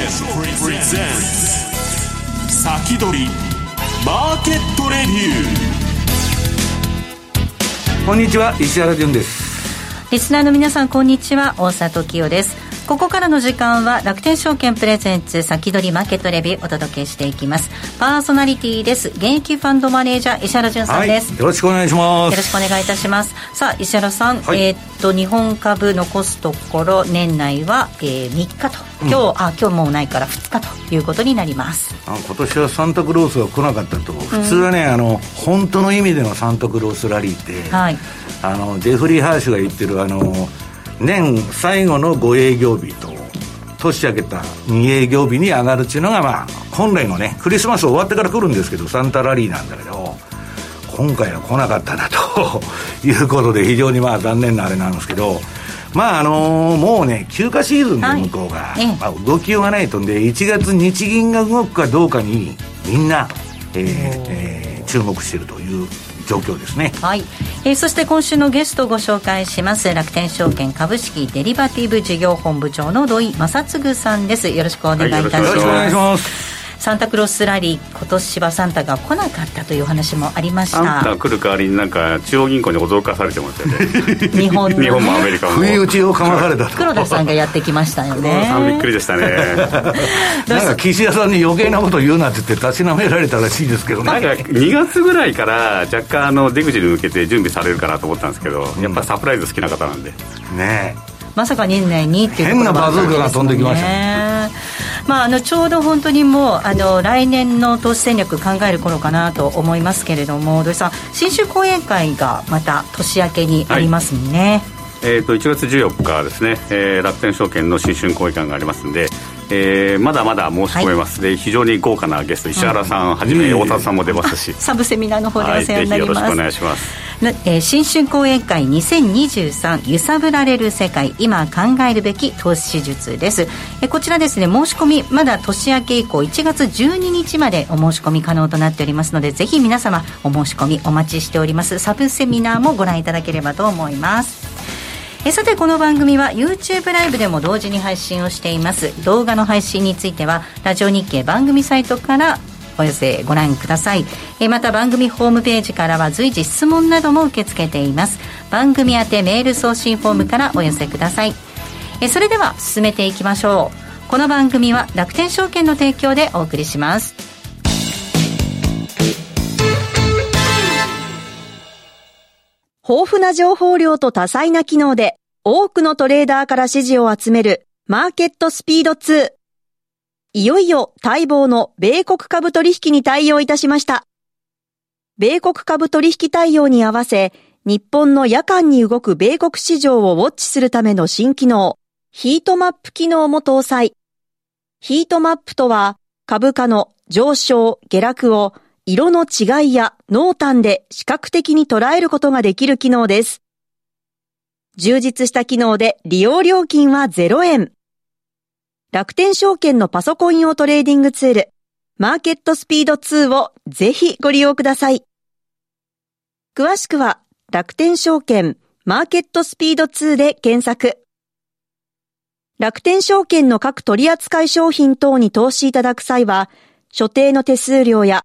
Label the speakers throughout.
Speaker 1: プレゼンツ先取りマーケットレビ
Speaker 2: ューこんにちは石原潤です。
Speaker 3: リスナーの皆さんこんにちは。大里清ですここからの時間は楽天証券プレゼンツ先取りマーケットレビューお届けしていきます。パーソナリティです。現役ファンドマネージャー石原潤さんです、
Speaker 2: はい、よろしくお願いします。
Speaker 3: よろしくお願いいたします。さあ石原さん、はい、えー、っと日本株残すところ年内は、えー、3日と。今日、うん、あ今日もうないから2日ということになります。
Speaker 2: あ今年はサンタクロースが来なかったと普通はね、うん、あの本当の意味でのサンタクロースラリーって、はい、あのジェフリー・ハーシュが言ってるあの年最後の5営業日と年明けた2営業日に上がるっていうのが、まあ、本来のね、クリスマス終わってから来るんですけど、サンタラリーなんだけど、今回は来なかったなということで、非常にまあ残念なあれなんですけど、まああのー、もうね、休暇シーズンで向こうが、はい、まあ、動きようがないと。んで、1月日銀が動くかどうかに、みんな、えーえー、注目しているという状況ですね。
Speaker 3: はい。えー、そして今週のゲストをご紹介します楽天証券株式デリバティブ事業本部長の土井正嗣さんです。よろしくお願いいたします。はい、よろしくお願いします。サンタクロスラリー今年はサンタが来なかったという話もありました。
Speaker 4: サンタ来る代わりになんか中央銀行に驚かされてますよね。
Speaker 3: 日本、
Speaker 4: 日本もアメリカも
Speaker 2: 不意打ちをかまされた
Speaker 3: 黒田さんがやってきましたよね。
Speaker 4: さんびっくりでしたね。
Speaker 2: なんか岸田さんに余計なこと言うなって言ってたしなめられたらしいですけどね。
Speaker 4: なんか2月ぐらいから若干あの出口に向けて準備されるかなと思ったんですけど、うん、やっぱサプライズ好きな方なんで。
Speaker 2: ね
Speaker 3: まさか年内にっていう変
Speaker 2: なバズーカが飛んできましたね
Speaker 3: まあ、あのちょうど本当にもうあの来年の投資戦略考える頃かなと思いますけれども土井さん新州講演会がまた年明けにありますね、
Speaker 4: はい、えーと、1月14日ですね、えー、楽天証券の新春講演会がありますんでえー、まだまだ申し込めます、はい、で非常に豪華なゲスト石原さんはじめ太田さんも出ますし。
Speaker 3: サブセミナーの方でお世話になります、
Speaker 4: はい、よろしくお願いします。
Speaker 3: えー、新春講演会2023揺さぶられる世界今考えるべき投資術です、えー、こちらですね申し込みまだ年明け以降1月12日までお申し込み可能となっておりますのでぜひ皆様お申し込みお待ちしております。サブセミナーもご覧いただければと思いますえさてこの番組は YouTube ライブでも同時に配信をしています。動画の配信についてはラジオ日経番組サイトからお寄せご覧ください。えまた番組ホームページからは随時質問なども受け付けています。番組宛てメール送信フォームからお寄せください。えそれでは進めていきましょう。この番組は楽天証券の提供でお送りします。
Speaker 5: 豊富な情報量と多彩な機能で多くのトレーダーから支持を集めるマーケットスピード2。いよいよ待望の米国株取引に対応いたしました。米国株取引対応に合わせ、日本の夜間に動く米国市場をウォッチするための新機能、ヒートマップ機能も搭載。ヒートマップとは、株価の上昇、下落を色の違いや濃淡で視覚的に捉えることができる機能です。充実した機能で利用料金は0円。楽天証券のパソコン用トレーディングツール、マーケットスピード2をぜひご利用ください。詳しくは楽天証券マーケットスピード2で検索。楽天証券の各取扱商品等に投資いただく際は、所定の手数料や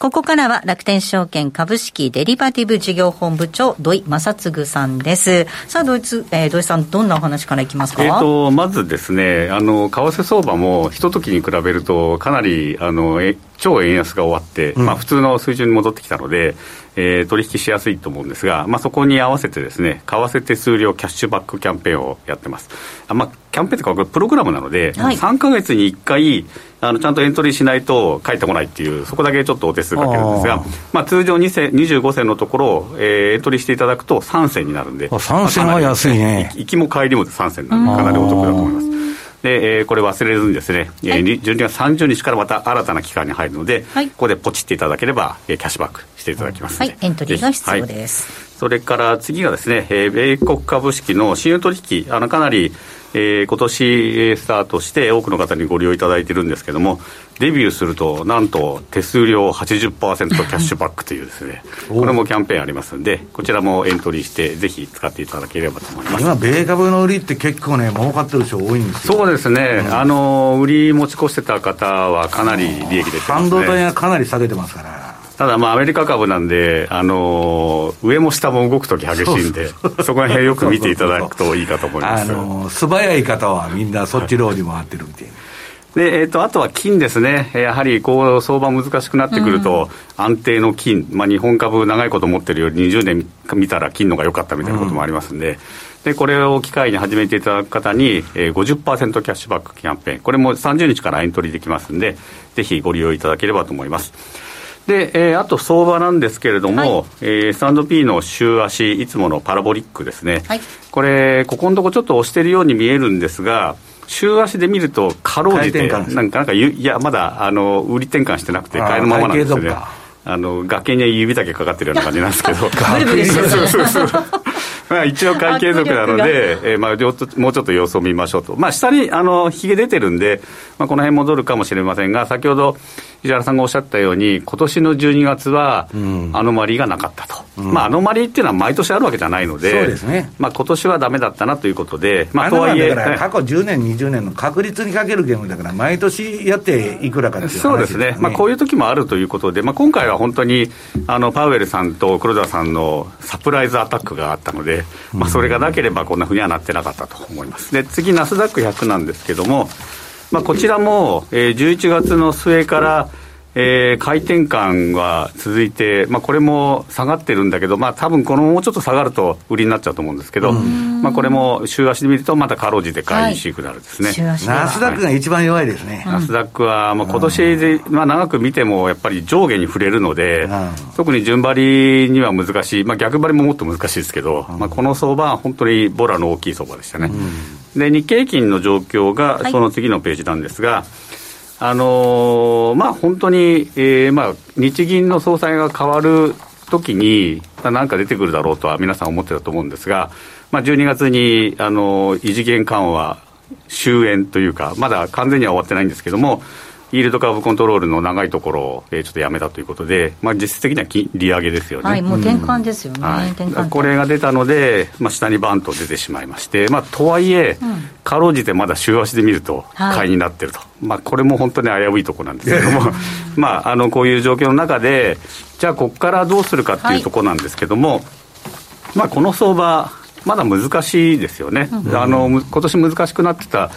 Speaker 3: ここからは楽天証券株式デリバティブ事業本部長土井正嗣さんです。さあ土井,、えー、土井さんどんなお話からいきますか？
Speaker 4: えっ、とまずですねあの為替相場もひと時に比べるとかなりあのえ超円安が終わって、うん、まあ、普通の水準に戻ってきたので、えー、取引しやすいと思うんですが、まあ、そこに合わせてですね為替手数料キャッシュバックキャンペーンをやってます。あ、まあ、キャンペーンというかこれプログラムなので、はい、3か月に1回あのちゃんとエントリーしないと返ってこないっていうそこだけちょっとお手数かけるんですがまあ、通常2銭25銭のところを、えー、エントリーしていただくと3銭になるんで。
Speaker 2: 3銭は安いね。
Speaker 4: 行きも帰りも3銭なんでかなりお得だと思いますで、えー、これ忘れずにですね、はい、えー、12月30日からまた新たな期間に入るので、はい、ここでポチっていただければ、えー、キャッシュバックしていただきます
Speaker 3: はい、エントリーが必要です、
Speaker 4: はい、それから次がですね、えー、米国株式の信用取引あのかなりえー、今年スタートして多くの方にご利用いただいてるんですけどもデビューするとなんと手数料80%キャッシュバックというですね これもキャンペーンありますんでこちらもエントリーしてぜひ使っていただければと思います。
Speaker 2: 今米株の売りって結構ね儲かってる人多いんですよ。
Speaker 4: そうですね、うん、あの売り持ち越してた方はかなり利益出てますね。
Speaker 2: 半導体がかなり下げてますから
Speaker 4: ただ、まあ、アメリカ株なんで、あのー、上も下も動くとき激しいんで、そこら辺よく見ていただくといいかと思います。あの
Speaker 2: ー、素早い方はみんなそっちの方に回ってるみたいな。
Speaker 4: で、えーと、あとは金ですね、やはりこう相場難しくなってくると、安定の金、まあ、日本株、長いこと持ってるより20年見たら金のが良かったみたいなこともありますんで、でこれを機会に始めていただく方に、えー、50%キャッシュバックキャンペーン、これも30日からエントリーできますんで、ぜひご利用いただければと思います。で、えー、あと相場なんですけれども、はい、えー、S&P の週足、いつものパラボリックですね、はい、これ、ここのとこちょっと押してるように見えるんですが、週足で見ると、かろうじて、なんか、なんかいや、まだあの売り転換してなくて、買いのままなんですよね。あの崖に指だけかかってるような感じなんですけど、まあ一応会計族なので、えー、まあもうちょっと様子を見ましょうと、まあ、下にあのひげ出てるんで、まあ、この辺戻るかもしれませんが、先ほど石原さんがおっしゃったように、今年の12月はアノマリーがなかったと、うん、まあ、アノマリーっていうのは毎年あるわけじゃないので、そうですね。まあ今年はだめだったなということで、まあ、とはいえ、
Speaker 2: 過去10年、20年の確率にかけるゲームだから、毎年やっていくらかっていう、ね、
Speaker 4: そうですね、まあ、こういう時もあるということで、まあ、今回は本当にあのパウエルさんと黒田さんのサプライズアタックがあったので、まあ、それがなければこんなふうにはなってなかったと思います。で次ナスダック100なんですけども、まあ、こちらも、えー、11月の末から、えー、回転感は続いて、まあ、これも下がってるんだけど、まあ多分このもうちょっと下がると売りになっちゃうと思うんですけど、まあ、これも週足で見ると、またかろうじて買いにくなるですね、
Speaker 2: はい、ナスダックが一番弱いですね、
Speaker 4: ナスダックはまあ今年で、まあ、長く見ても、やっぱり上下に触れるので、特に順張りには難しい、まあ、逆張りももっと難しいですけど、まあ、この相場は本当にボラの大きい相場でしたね。で日経平均の状況がその次のページなんですが、はいあのー、まあ、本当に、えーまあ、日銀の総裁が変わるときに、なんか出てくるだろうとは皆さん思ってたと思うんですが、まあ、12月に、あのー、異次元緩和終焉というか、まだ完全には終わってないんですけども、イールドカーブコントロールの長いところを、えー、ちょっとやめたということで、まあ、実質的には利上げですよね。
Speaker 3: はい、もう転換ですよね、はい、
Speaker 4: これが出たので、まあ、下にバンと出てしまいまして、まあ、とはいえ、うん、かろうじてまだ週足で見ると、買いになってると、はい、まあ、これも本当に危ういところなんですけれども、まあ、あのこういう状況の中で、じゃあ、ここからどうするかっていうところなんですけども、はい、まあ、この相場、まだ難しいですよね、うん、あの今年難しくなってた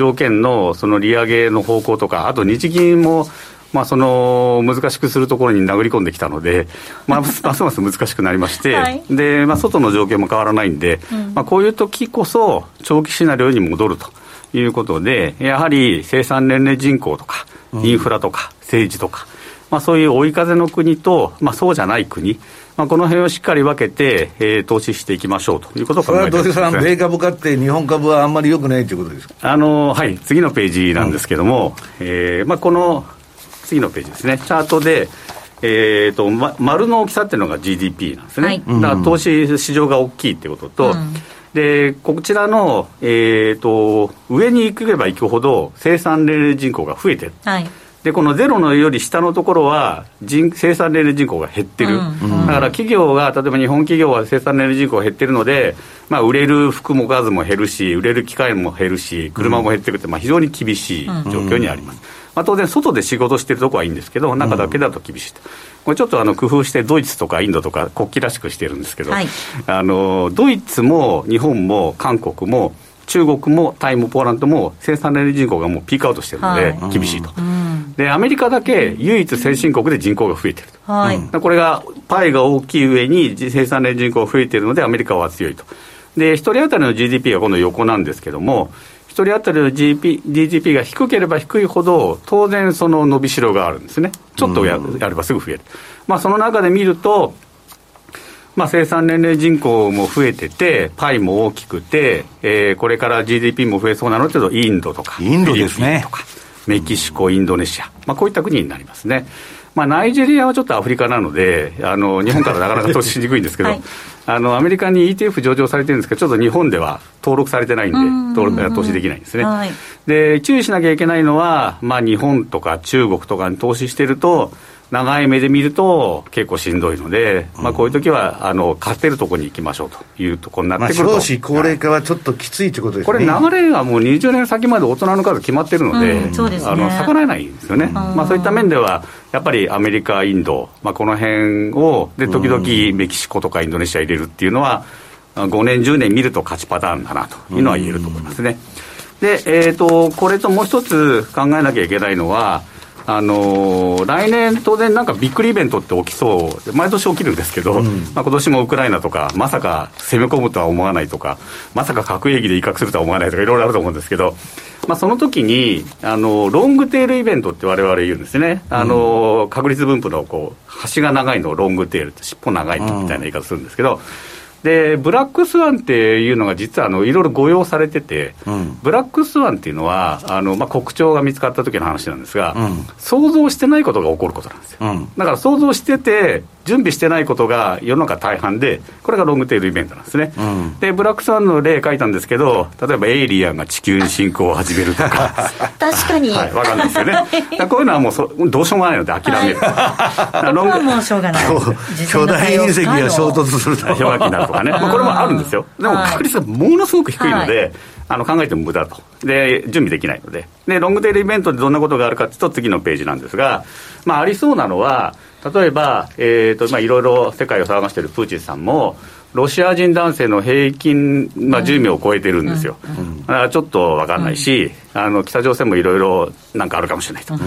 Speaker 4: 条件のその利上げの方向とか、あと日銀も、まあ、その難しくするところに殴り込んできたので、まあ、ます ます難しくなりまして、はい、でまあ、外の状況も変わらないんで、うん、まあ、こういう時こそ、長期シナリオに戻るということで、やはり生産年齢人口とか、インフラとか、政治とか、まあ、そういう追い風の国と、まあ、そうじゃない国、まあ、この辺をしっかり分けて、えー、投資していきましょうと。いうことを考えて
Speaker 2: それは土井さん、米株買って、日本株はあんまりよくないということですか？
Speaker 4: あの、はい、次のページなんですけども、うん、えー、まあ、この次のページですね、チャートで、えーとま、丸の大きさっていうのが GDP なんですね、はい、だから投資市場が大きいってことと、うん、でこちらの、えーと、上に行けば行くほど生産年齢人口が増えてる。はいでこのゼロのより下のところは人生産年齢人口が減ってる、うん、だから企業が例えば日本企業は生産年齢人口が減ってるので、まあ、売れる服も数も減るし売れる機械も減るし車も減ってくるって、まあ、非常に厳しい状況にあります、まあ、当然外で仕事してるとこはいいんですけど中だけだと厳しいと。これちょっとあの工夫してドイツとかインドとか国旗らしくしてるんですけど、はい、あのドイツも日本も韓国も中国もタイもポーランドも生産年齢人口がもうピークアウトしてるので厳しいと。うんでアメリカだけ唯一先進国で人口が増えてると、はい、これがパイが大きい上に生産年人口が増えているのでアメリカは強いと。で1人当たりの GDP が今度横なんですけども1人当たりの GDP, GDP が低ければ低いほど当然その伸びしろがあるんですね。ちょっとや,、やればすぐ増える、まあ、その中で見るとまあ、生産年齢人口も増えてて、パイも大きくて、えー、これから GDP も増えそうなのっていうと、インドとか、
Speaker 2: インドですね。
Speaker 4: とか、メキシコ、インドネシア、まあ、こういった国になりますね。まあ、ナイジェリアはちょっとアフリカなので、あの日本からなかなか投資しにくいんですけど、はい、あのアメリカに ETF 上場されてるんですけど、ちょっと日本では登録されてないんで、登録投資できないんですね、はい、で。注意しなきゃいけないのは、まあ、日本とか中国とかに投資してると、長い目で見ると結構しんどいので、まあ、こういう時はあの勝てるところに行きましょうというところになってくると、まあ、
Speaker 2: 少子高齢化はちょっときついということですね。
Speaker 4: これ、流れがもう20年先まで大人の数決まってるので、うん、あの逆らえないんですよね、まあ、そういった面では、やっぱりアメリカ、インド、まあ、この辺を、で時々メキシコとかインドネシア入れるっていうのは、5年、10年見ると勝ちパターンだなというのは言えると思いますね。で、えーとこれともう一つ考えなきゃいけないのは、あのー、来年、当然、なんかびっくりイベントって起きそう、毎年起きるんですけど、うん、まあ今年もウクライナとか、まさか攻め込むとは思わないとか、まさか核兵器で威嚇するとは思わないとか、いろいろあると思うんですけど、まあ、その時にあのロングテールイベントってわれわれ言うんですね、あの、うん、確率分布のこう端が長いのをロングテールって、尻尾長いみたいな言い方するんですけど、でブラックスワンっていうのが実はあのいろいろ誤用されてて、うん、ブラックスワンっていうのはあの、まあ、国鳥が見つかった時の話なんですが、うん、想像してないことが起こることなんですよ、うん、だから想像してて準備してないことが世の中大半でこれがロングテールイベントなんですね、でブラックスワンの例書いたんですけど例えばエイリアンが地球に侵攻を始めるとか。
Speaker 3: 確かに、
Speaker 4: はい、分かんないですよね。こういうのはもうそどうしようもないので諦める、
Speaker 3: はい、ロングもうしょうがない。
Speaker 2: 巨大隕石が衝突すると。
Speaker 4: 氷河期になるとかね、まあ、これもあるんですよ。でも確率はものすごく低いので、はい。あの考えても無駄と。で、準備できないので。で、ロングテールイベントでどんなことがあるかというと、次のページなんですが、まあ、ありそうなのは、例えば、えーとまあ、いろいろ世界を騒がしているプーチンさんも、ロシア人男性の平均、まあ、寿命を超えてるんですよ、だからちょっと分かんないし、あの北朝鮮もいろいろなんかあるかもしれないと、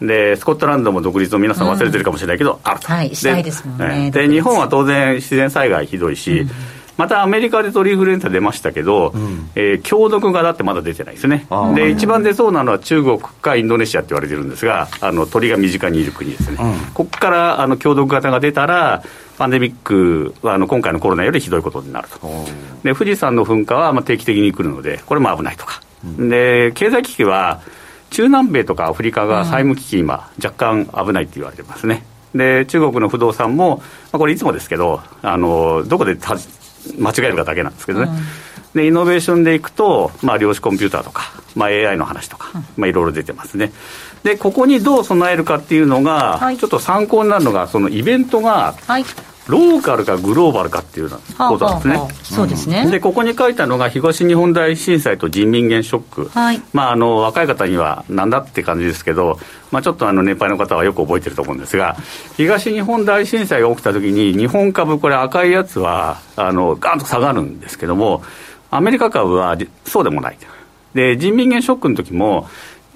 Speaker 4: でスコットランドも独立を皆さん忘れてるかもしれないけど、あると、
Speaker 3: はい、したいですもんね。
Speaker 4: で日本は当然、自然災害ひどいし、またアメリカで鳥インフルエンザ出ましたけど、うん、えー、強毒がだってまだ出てないですね、で一番出そうなのは中国かインドネシアって言われてるんですが、あの鳥が身近にいる国ですね、うん、ここからあの強毒型が出たら、パンデミックはあの今回のコロナよりひどいことになると、で富士山の噴火はまあ定期的に来るので、これも危ないとか、うん、で経済危機は中南米とかアフリカが債務危機、今、若干危ないって言われてますね。で中国の不動産も、まあ、これいつもですけど、あのどこで間違えるかだけなんですけどね、うん、でイノベーションでいくと、まあ、量子コンピューターとか、まあ、AI の話とか、まあ、いろいろ出てますね。でここにどう備えるかっていうのが、はい、ちょっと参考になるのが、そのイベントが、はいローカルかグローバルかっていうことなんですね。はあはあ、
Speaker 3: そうですね。
Speaker 4: で、ここに書いたのが東日本大震災と人民元ショック。はい、まあ、あの、若い方にはなんだって感じですけど、まあ、ちょっとあの、年配の方はよく覚えてると思うんですが、東日本大震災が起きた時に、日本株、これ赤いやつは、あの、ガンと下がるんですけども、アメリカ株はそうでもない。で、人民元ショックの時も、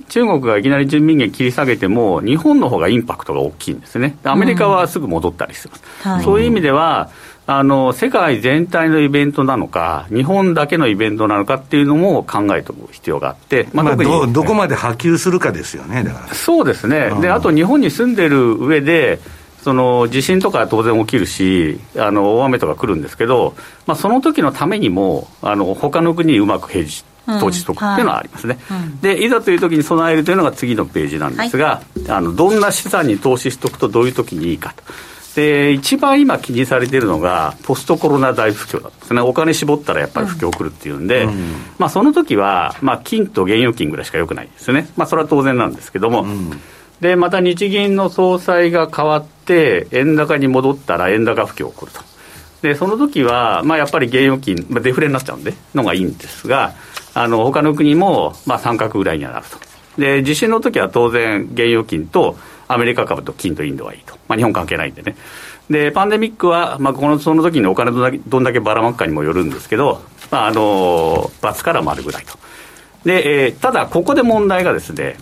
Speaker 4: 中国がいきなり人民元切り下げても、日本の方がインパクトが大きいんですね、アメリカはすぐ戻ったりしてます、うんはい、そういう意味では、あの世界全体のイベントなのか、日本だけのイベントなのかっていうのも考えておく必要があって、
Speaker 2: まあ、どどこまで波及するかですよね、だから。
Speaker 4: そうですね、であと日本に住んでる上で、その地震とか当然起きるし、あの大雨とか来るんですけど、まあ、その時のためにも、あの他の国にうまく平時投資とかっていうのはありますね、うん。はい、でいざという時に備えるというのが次のページなんですが、はい、あのどんな資産に投資しておくとどういう時にいいかと。で一番今気にされているのがポストコロナ大不況なんですね。お金絞ったらやっぱり不況来るっていうんで、うん、まあ、その時はまあ金と現預金ぐらいしかよくないですね、まあ、それは当然なんですけども、うん、でまた日銀の総裁が変わって円高に戻ったら円高不況起こると。でその時はまあやっぱり現預金、まあ、デフレになっちゃうんでのがいいんですがあの他の国もまあ三角ぐらいにはなると。で地震の時は当然現預金とアメリカ株と金とインドはいいと、まあ、日本関係ないんでね。でパンデミックは、まあ、このその時にお金どんだけどんだけばらまくかにもよるんですけど、まあ、あの×から丸ぐらいと。で、えー、ただここで問題がですね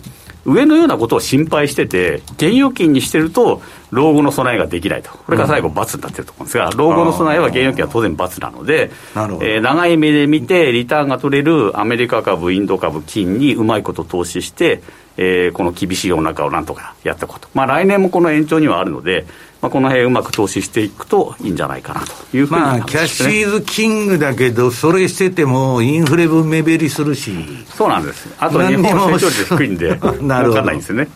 Speaker 4: 上のようなことを心配してて、現預金にしてると、老後の備えができないと、これが最後、×になってると思うんですが、老後の備えは現預金は当然×なので、えー、長い目で見て、リターンが取れるアメリカ株、インド株、金にうまいこと投資して、えー、この厳しい世の中をなんとかやったこと、まあ、来年もこの延長にはあるので、まあ、この辺うまく投資していくといいんじゃないかなというふうに、
Speaker 2: ね、まあ、キャッシーズキングだけど、それしてても、インフレ分目減りするし、
Speaker 4: そうなんです、あと日本成長率低いんで、なるほど。ないんですよね。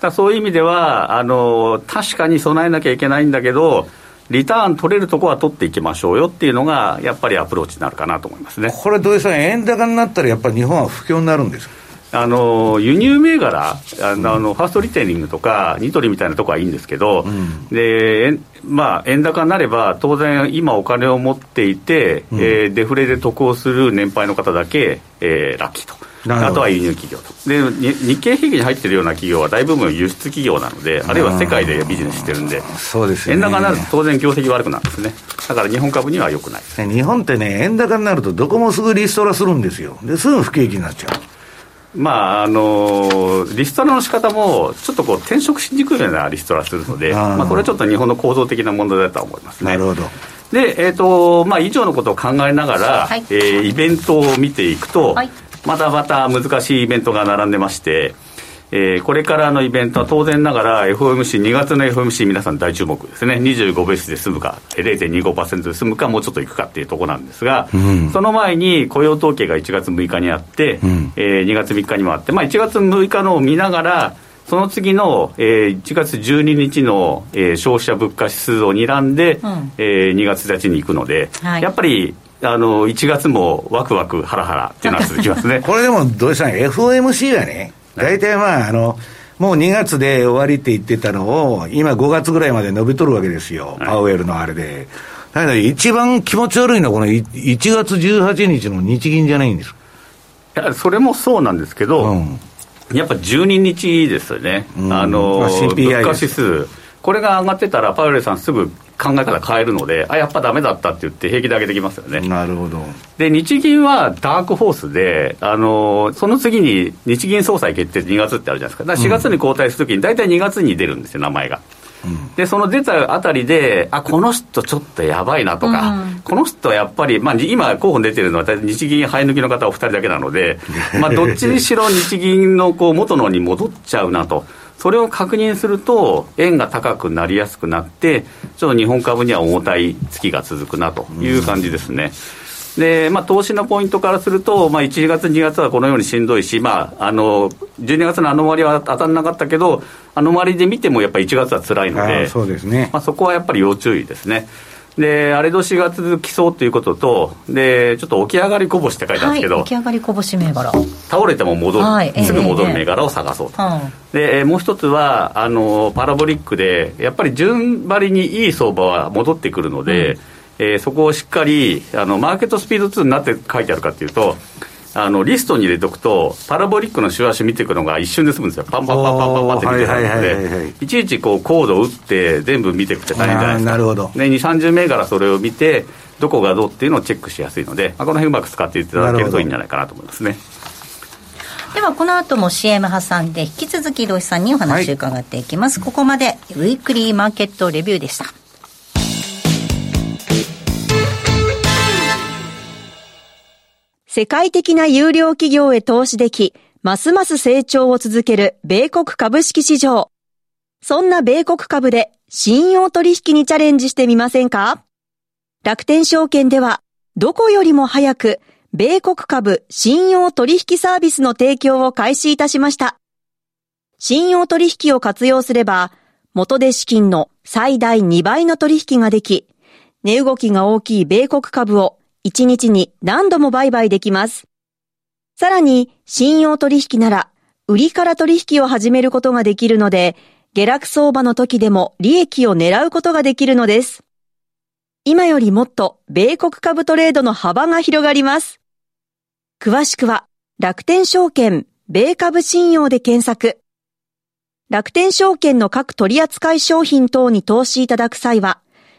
Speaker 4: だそういう意味ではあの、確かに備えなきゃいけないんだけど、リターン取れるとこは取っていきましょうよっていうのが、やっぱりアプローチになるかなと思いますね。
Speaker 2: これ、土井さん、円高になったら、やっぱり日本は不況になるんですか？
Speaker 4: あの輸入銘柄あの、あのファーストリテイリングとか、ニトリみたいなとこはいいんですけど、うん、でまあ、円高になれば、当然、今お金を持っていて、うん、えー、デフレで得をする年配の方だけ、えー、ラッキーと。あとは輸入企業と。で日経平均に入っているような企業は大部分輸出企業なのであるいは世界でビジネスしてるんで。
Speaker 2: そうです、ね、
Speaker 4: 円高になると当然業績悪くなるんですね。だから日本株にはよくない、
Speaker 2: ね、日本ってね円高になるとどこもすぐリストラするんですよ。ですぐ不景気になっちゃう
Speaker 4: まああのリストラの仕方も、ちょっとこう転職しにくいようなリストラするので、あまあ、これはちょっと日本の構造的な問題だと思いますね。
Speaker 2: なるほど。
Speaker 4: で、えーとまあ、以上のことを考えながら、はい、えー、イベントを見ていくと、はい、またまた難しいイベントが並んでまして、えー、これからのイベントは当然ながら FOMC、2月の FOMC 皆さん大注目ですね。25ベースで済むか、0.25%で済むか、もうちょっといくかっていうところなんですが、うん、その前に雇用統計が1月6日にあって、うん、えー、2月3日にもあって、まあ、1月6日のを見ながら、その次の、えー、1月12日の、えー、消費者物価指数を睨んで、うん、えー、2月1日に行くので、はい、やっぱりあの1月もワクワクハラハラっていうのは続きますね。
Speaker 2: これでも土井さん FOMC がね大体まあ、あの、もう2月で終わりって言ってたのを、今5月ぐらいまで伸びとるわけですよ、パウエルのあれで。だけど一番気持ち悪いのは、この1月18日の日銀じゃないんです。
Speaker 4: いや、それもそうなんですけど、うん、やっぱ12日ですよね、うん、あの、まあ、物価指数、これが上がってたら、パウエルさん、すぐ考え方変えるので、あ、やっぱだめだったって言って、平気で上げてきますよね。
Speaker 2: なるほど。
Speaker 4: で、日銀はダークホースで、あのその次に日銀総裁決定2月ってあるじゃないですか。だから4月に交代するときに、大体2月に出るんですよ、名前が。うん、で、その出たあたりで、あ、この人ちょっとやばいなとか、うん、この人はやっぱり、まあ、今、候補に出てるのは、日銀生え抜きの方お二人だけなので、まあ、どっちにしろ日銀のこう元のに戻っちゃうなと。それを確認すると、円が高くなりやすくなって、ちょっと日本株には重たい月が続くなという感じですね。で、まあ、投資のポイントからすると、まあ、1月、2月はこのようにしんどいし、まあ、あの、12月のあの終わりは当たらなかったけど、あの終わりで見てもやっぱり1月は辛いので、
Speaker 2: そうですね。
Speaker 4: まあ、そこはやっぱり要注意ですね。で、荒れ年が続きそうということと、で、ちょっと起き上がりこぼしって書いてあるんですけど、はい、
Speaker 3: 起き上がりこぼし銘柄。
Speaker 4: 倒れても戻る、はい、すぐ戻る銘柄を探そうと。えー、で、もう一つは、あの、パラボリックで、やっぱり順張りにいい相場は戻ってくるので、うん、えー、そこをしっかり、あの、マーケットスピード2になって書いてあるかっていうと、あのリストに入れておくと、パラボリックの週足見ていくのが一瞬で済むんですよ、パンパンパンパンパンパンって見てくるので、いちいちこうコードを打って、全部見ていくって大変じゃないですか、
Speaker 2: なるほど。
Speaker 4: ね、2、30銘柄それを見て、どこがどうっていうのをチェックしやすいので、まあ、この辺うまく使っていただけるといいんじゃないかなと思いますね。
Speaker 3: ではこの後も CM 挟んで引き続き土井さんにお話を伺っていきます、はい、ここまでウィークリーマーケットレビューでした
Speaker 5: 世界的な有料企業へ投資でき、ますます成長を続ける米国株式市場。そんな米国株で信用取引にチャレンジしてみませんか？楽天証券では、どこよりも早く、米国株信用取引サービスの提供を開始いたしました。信用取引を活用すれば、元で資金の最大2倍の取引ができ、値動きが大きい米国株を1日に何度も売買できます。さらに、信用取引なら、売りから取引を始めることができるので、下落相場の時でも利益を狙うことができるのです。今よりもっと米国株トレードの幅が広がります。詳しくは、楽天証券、米株信用で検索。楽天証券の各取扱商品等に投資いただく際は、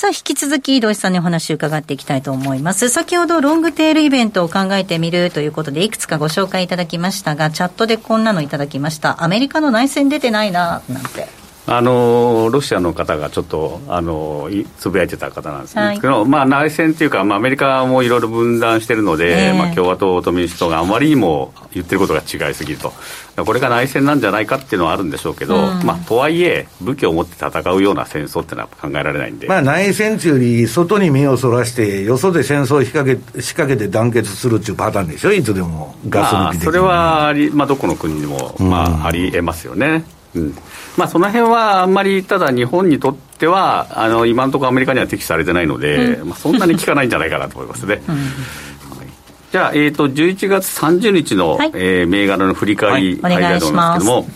Speaker 3: さあ、引き続き、土井さんにお話を伺っていきたいと思います。先ほど、ロングテールイベントを考えてみるということで、いくつかご紹介いただきましたが、チャットでこんなのいただきました。アメリカの内戦出てないな、なんて。
Speaker 4: あのロシアの方がちょっとあのつぶやいてた方なんです。けど、はい、まあ、内戦っていうか、まあ、アメリカもいろいろ分断してるので、えー、まあ、共和党と民主党があまりにも言ってることが違いすぎると、これが内戦なんじゃないかっていうのはあるんでしょうけど、うん、まあ、とはいえ、武器を持って戦うような戦争っていうのは考えられないんで、
Speaker 2: まあ、内戦中に外に目をそらして、よそで戦争を仕掛け仕掛けて団結するっていうパターンでしょ、いつでも、ガス抜き
Speaker 4: で、まあ、それはあり、まあ、どこの国にも、まあ、ありえますよね。うんまあ、その辺はあんまりただ日本にとってはあの今のところアメリカには適されてないので、うん、まあ、そんなに効かないんじゃないかなと思いますね。うんじゃあ、えーと、11月30日の、はい、えー、銘柄の振り返り、
Speaker 3: はい、入りたいと思いますけども、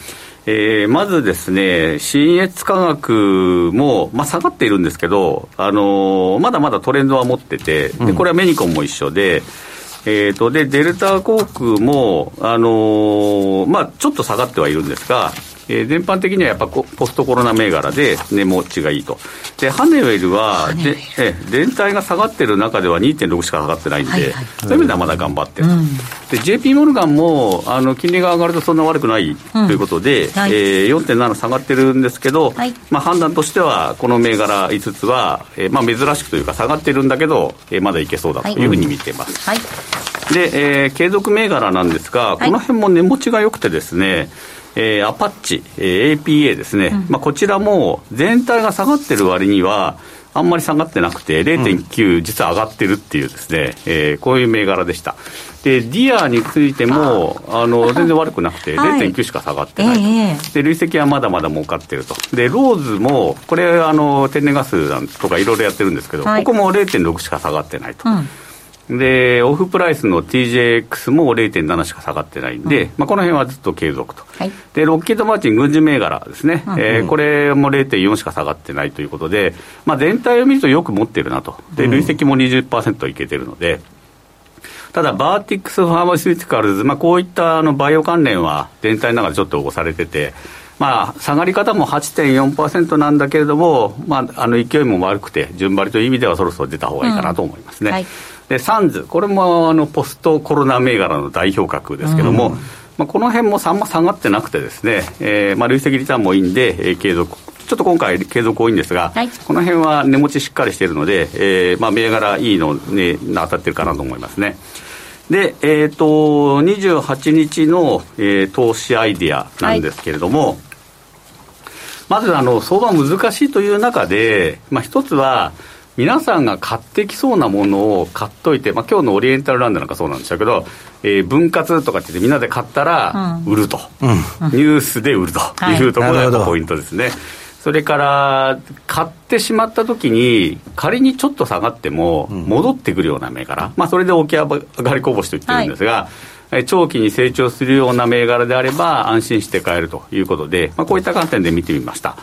Speaker 4: えー、まずですね、新越科学も、まあ、下がっているんですけど、あのー、まだまだトレンドは持ってて、でこれはメニコンも一緒で、えーと、でデルタ航空も、あのー、まあ、ちょっと下がってはいるんですが、えー、全般的にはやっぱポストコロナ銘柄で値持ちがいいと。で、ハネウェルは、でえ全体が下がってる中では2.6しか下がってないんで、はいはい、そういう意味ではまだ頑張ってる、うん、で、JP モルガンも、あの、金利が上がるとそんな悪くないということで、うんはい、えー、4.7下がってるんですけど、はい、まあ判断としては、この銘柄5つは、えー、まあ珍しくというか下がってるんだけど、えー、まだいけそうだとい。うふうに見ています。はい、で、えー、継続銘柄なんですが、この辺も値持ちが良くてですね、えー、アパッチ、えー、APA ですね、うん、まあ、こちらも全体が下がってる割には、あんまり下がってなくて、0.9、実は上がってるっていうですね、えー、こういう銘柄でした。で、ディアについても、あの、全然悪くなくて、0.9しか下がってないと、はい、で、累積はまだまだ儲かってると。で、ローズも、これ、あの、天然ガスとかいろいろやってるんですけど、はい、ここも0.6しか下がってないと。うんで、オフプライスの TJX も0.7しか下がってないんで、うん、まあ、この辺はずっと継続と、はい、でロッキードマーチン軍事銘柄ですね、うん、えー、これも0.4しか下がってないということで、まあ、全体を見るとよく持ってるなと、で累積も20%いけてるので。ただ、バーティックス・ファーマシューティカルズ、まあ、こういったあのバイオ関連は全体の中でちょっと押されてて、まあ、下がり方も8.4%なんだけれども、まあ、あの勢いも悪くて、順張りという意味ではそろそろ出た方がいいかなと思いますね。うん。はいでサンズ、これもあのポストコロナ銘柄の代表格ですけども、うん、まあ、この辺もあんま下がってなくてですね、えーまあ、累積リターンもいいんで、えー、継続。ちょっと今回、継続多いんですが、はい、この辺は値持ちしっかりしているので、えーまあ、銘柄いいのに、ね、当たってるかなと思いますね。で、えーと、28日の、えー、投資アイディアなんですけれども、はい、まずあの相場難しいという中で、まあ、一つは、皆さんが買ってきそうなものを買っといて、まあ今日のオリエンタルランドなんかそうなんでしたけど、えー、分割とかって言ってみんなで買ったら売ると、うん、ニュースで売るとい。うところがポイントですね。それから買ってしまったときに仮にちょっと下がっても戻ってくるような銘柄、まあそれで起き上がりこぼしと言ってるんですが、はい、長期に成長するような銘柄であれば安心して買えるということで、まあ、こういった観点で見てみました。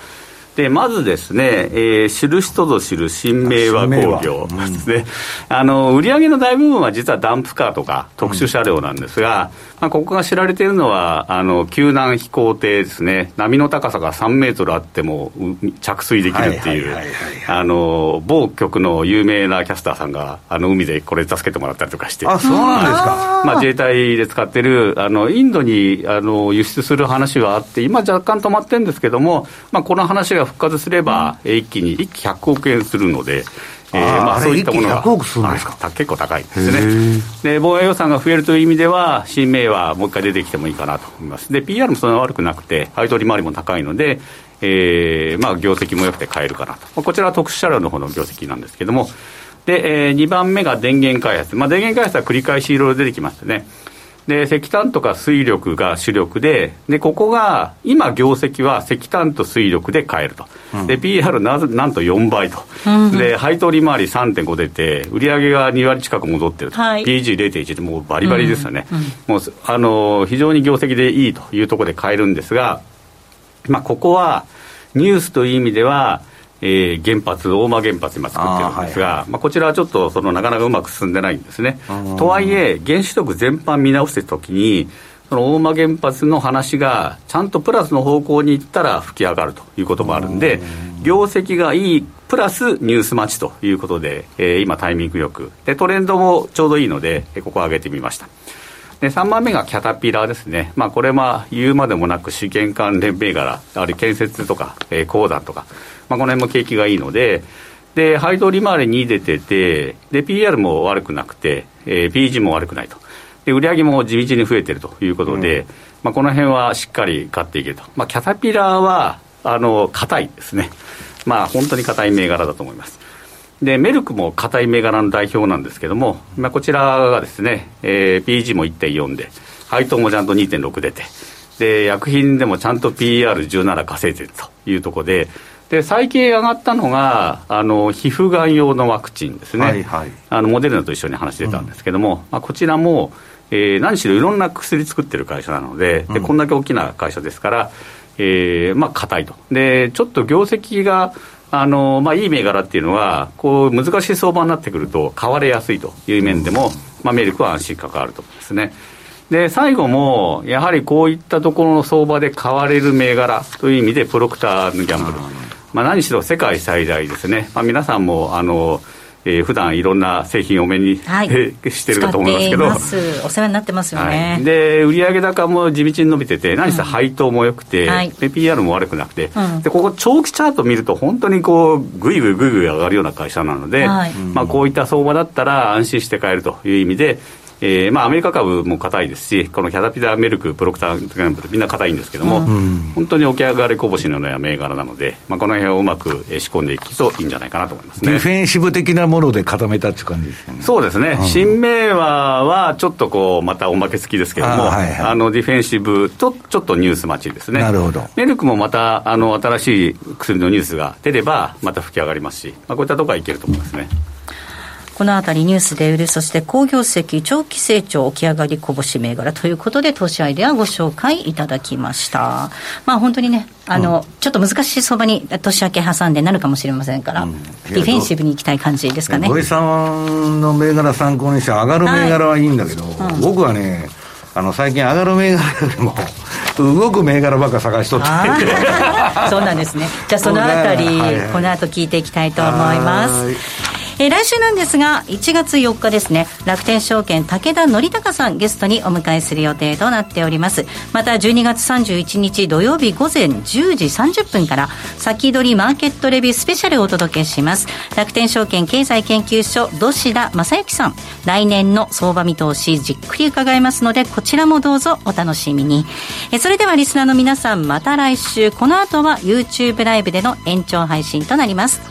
Speaker 4: でまずですね、えー、知る人ぞ知る新明和工業。ですね、うん、あの売上の大部分は実はダンプカーとか特殊車両なんですが、うん、まあ、ここが知られているのはあの救難飛行艇ですね。波の高さが3メートルあっても着水できるっていう某局の有名なキャスターさんがあの海でこれ助けてもらったりとかして。
Speaker 2: あそうなんですか、
Speaker 4: まあ、自衛隊で使ってるあのインドにあの輸出する話はあって今若干止まってるんですけども、まあ、この話がが復活すれば、一気に、一気100億円するので、
Speaker 2: えー、まあ、そういったものが、
Speaker 4: 結構高いですね。で防衛予算が増えるという意味では新名はもう一回出てきてもいいかなと思います。で PR もそんな悪くなくて配当利回りも高いので、えーまあ、業績も良くて買えるかなと、こちらは特殊車両の方の業績なんですけども。で、えー、2番目が電源開発、まあ、電源開発は繰り返しいろいろ出てきましたね。で石炭とか水力が主力ででここが今業績は石炭と水力で買えると、うん、で PR ななんと4倍と、うん、で配当利回り3.5出て売上が2割近く戻ってると、はい、PG0.1 でもうバリバリですよね、うん、もうあの非常に業績でいいというところで買えるんですが、まあ、ここはニュースという意味ではえー、原発、大間原発今作ってるんですが、はいまあ、こちらはちょっとそのなかなかうまく進んでないんですね。とはいえ、原子力全般見直してときに、その大間原発の話がちゃんとプラスの方向に行ったら吹き上がるということもあるんで、業績がいいプラスニュース待ちということで、えー、今、タイミングよく。で、トレンドもちょうどいいので、ここを上げてみました。で3番目がキャタピラーですね、まあ、これは言うまでもなく資源関連銘柄、あるいは建設とか、えー、鉱山とか、まあ、この辺も景気がいいので、で配当利回りに出てて、で PR も悪くなくて、えー、PG も悪くないと、で売上も地道に増えてるということで、うん、まあ、この辺はしっかり買っていけると、まあ、キャタピラーはあの硬いですね、まあ、本当に硬い銘柄だと思います。でメルクも硬い銘柄の代表なんですけども、まあ、こちらがですね、えー、PG も1.4で、配当もちゃんと2.6出て、で薬品でもちゃんと PR17 稼いでるというところで、で最近上がったのがあの皮膚がん用のワクチンですね、はいはい、あのモデルナと一緒に話してたんですけども、うん、まあ、こちらも、えー、何しろいろんな薬作ってる会社なので、でこんだけ大きな会社ですから、えー、まあ硬いと。でちょっと業績があのまあ、いい銘柄っていうのは、こう難しい相場になってくると、買われやすいという面でも、まあ、メルクは安心感があると思うんですね。で、最後も、やはりこういったところの相場で買われる銘柄という意味で、プロクターのギャンブル。まあ、何しろ世界最大ですね。まあ、皆さんも、あの、えー、普段いろんな製品を目に、はい、してるかと思いますけど。
Speaker 3: お世話になってますよね、
Speaker 4: はい、で売上高も地道に伸びてて何せ配当も良くて、うんはい、PR も悪くなくて、うん、でここ長期チャート見ると本当にこうぐいぐいぐいぐい上がるような会社なので、はい、まあ、こういった相場だったら安心して買えるという意味でえーまあ、アメリカ株も硬いですし、このキャタピラー、メルク、プロクター、みんな硬いんですけども、うん、本当に起き上がりこぼしのような銘柄なので、まあ、この辺をうまく仕込んでいくといいんじゃないかなと思いますね
Speaker 2: ディフェンシブ的なもので固めたっていう感じですね。
Speaker 4: そうですね、うん、新銘和はちょっとこう、またおまけ付きですけども、あはいはい、あのディフェンシブとちょっとニュース待ちですね。
Speaker 2: なるほど
Speaker 4: メルクもまたあの新しい薬のニュースが出れば、また吹き上がりますし、まあ、こういったところはいけると思いますね。
Speaker 3: このあたりニュースで売る、そして工業績、長期成長、起き上がりこぼし銘柄ということで、投資アイデアご紹介いただきました。まあ本当にね、あの、うん、ちょっと難しい相場に年明け挟んでなるかもしれませんから、うん、ディフェンシブに行きたい感じですかね。
Speaker 2: 土井さんの銘柄参考にして、上がる銘柄はいいんだけど、はいうん、僕はね、あの最近上がる銘柄よりも動く銘柄ばっか探しとって。
Speaker 3: そうなんですね。じゃあそのあたり、はいはい、この後聞いていきたいと思いますえー、来週なんですが1月4日ですね楽天証券武田則孝さんゲストにお迎えする予定となっております。また12月31日土曜日午前10時30分から先取りマーケットレビュースペシャルをお届けします。楽天証券経済研究所土志田正幸さん。来年の相場見通しじっくり伺いますのでこちらもどうぞお楽しみに。えそれではリスナーの皆さんまた来週。この後は YouTube ライブでの延長配信となります。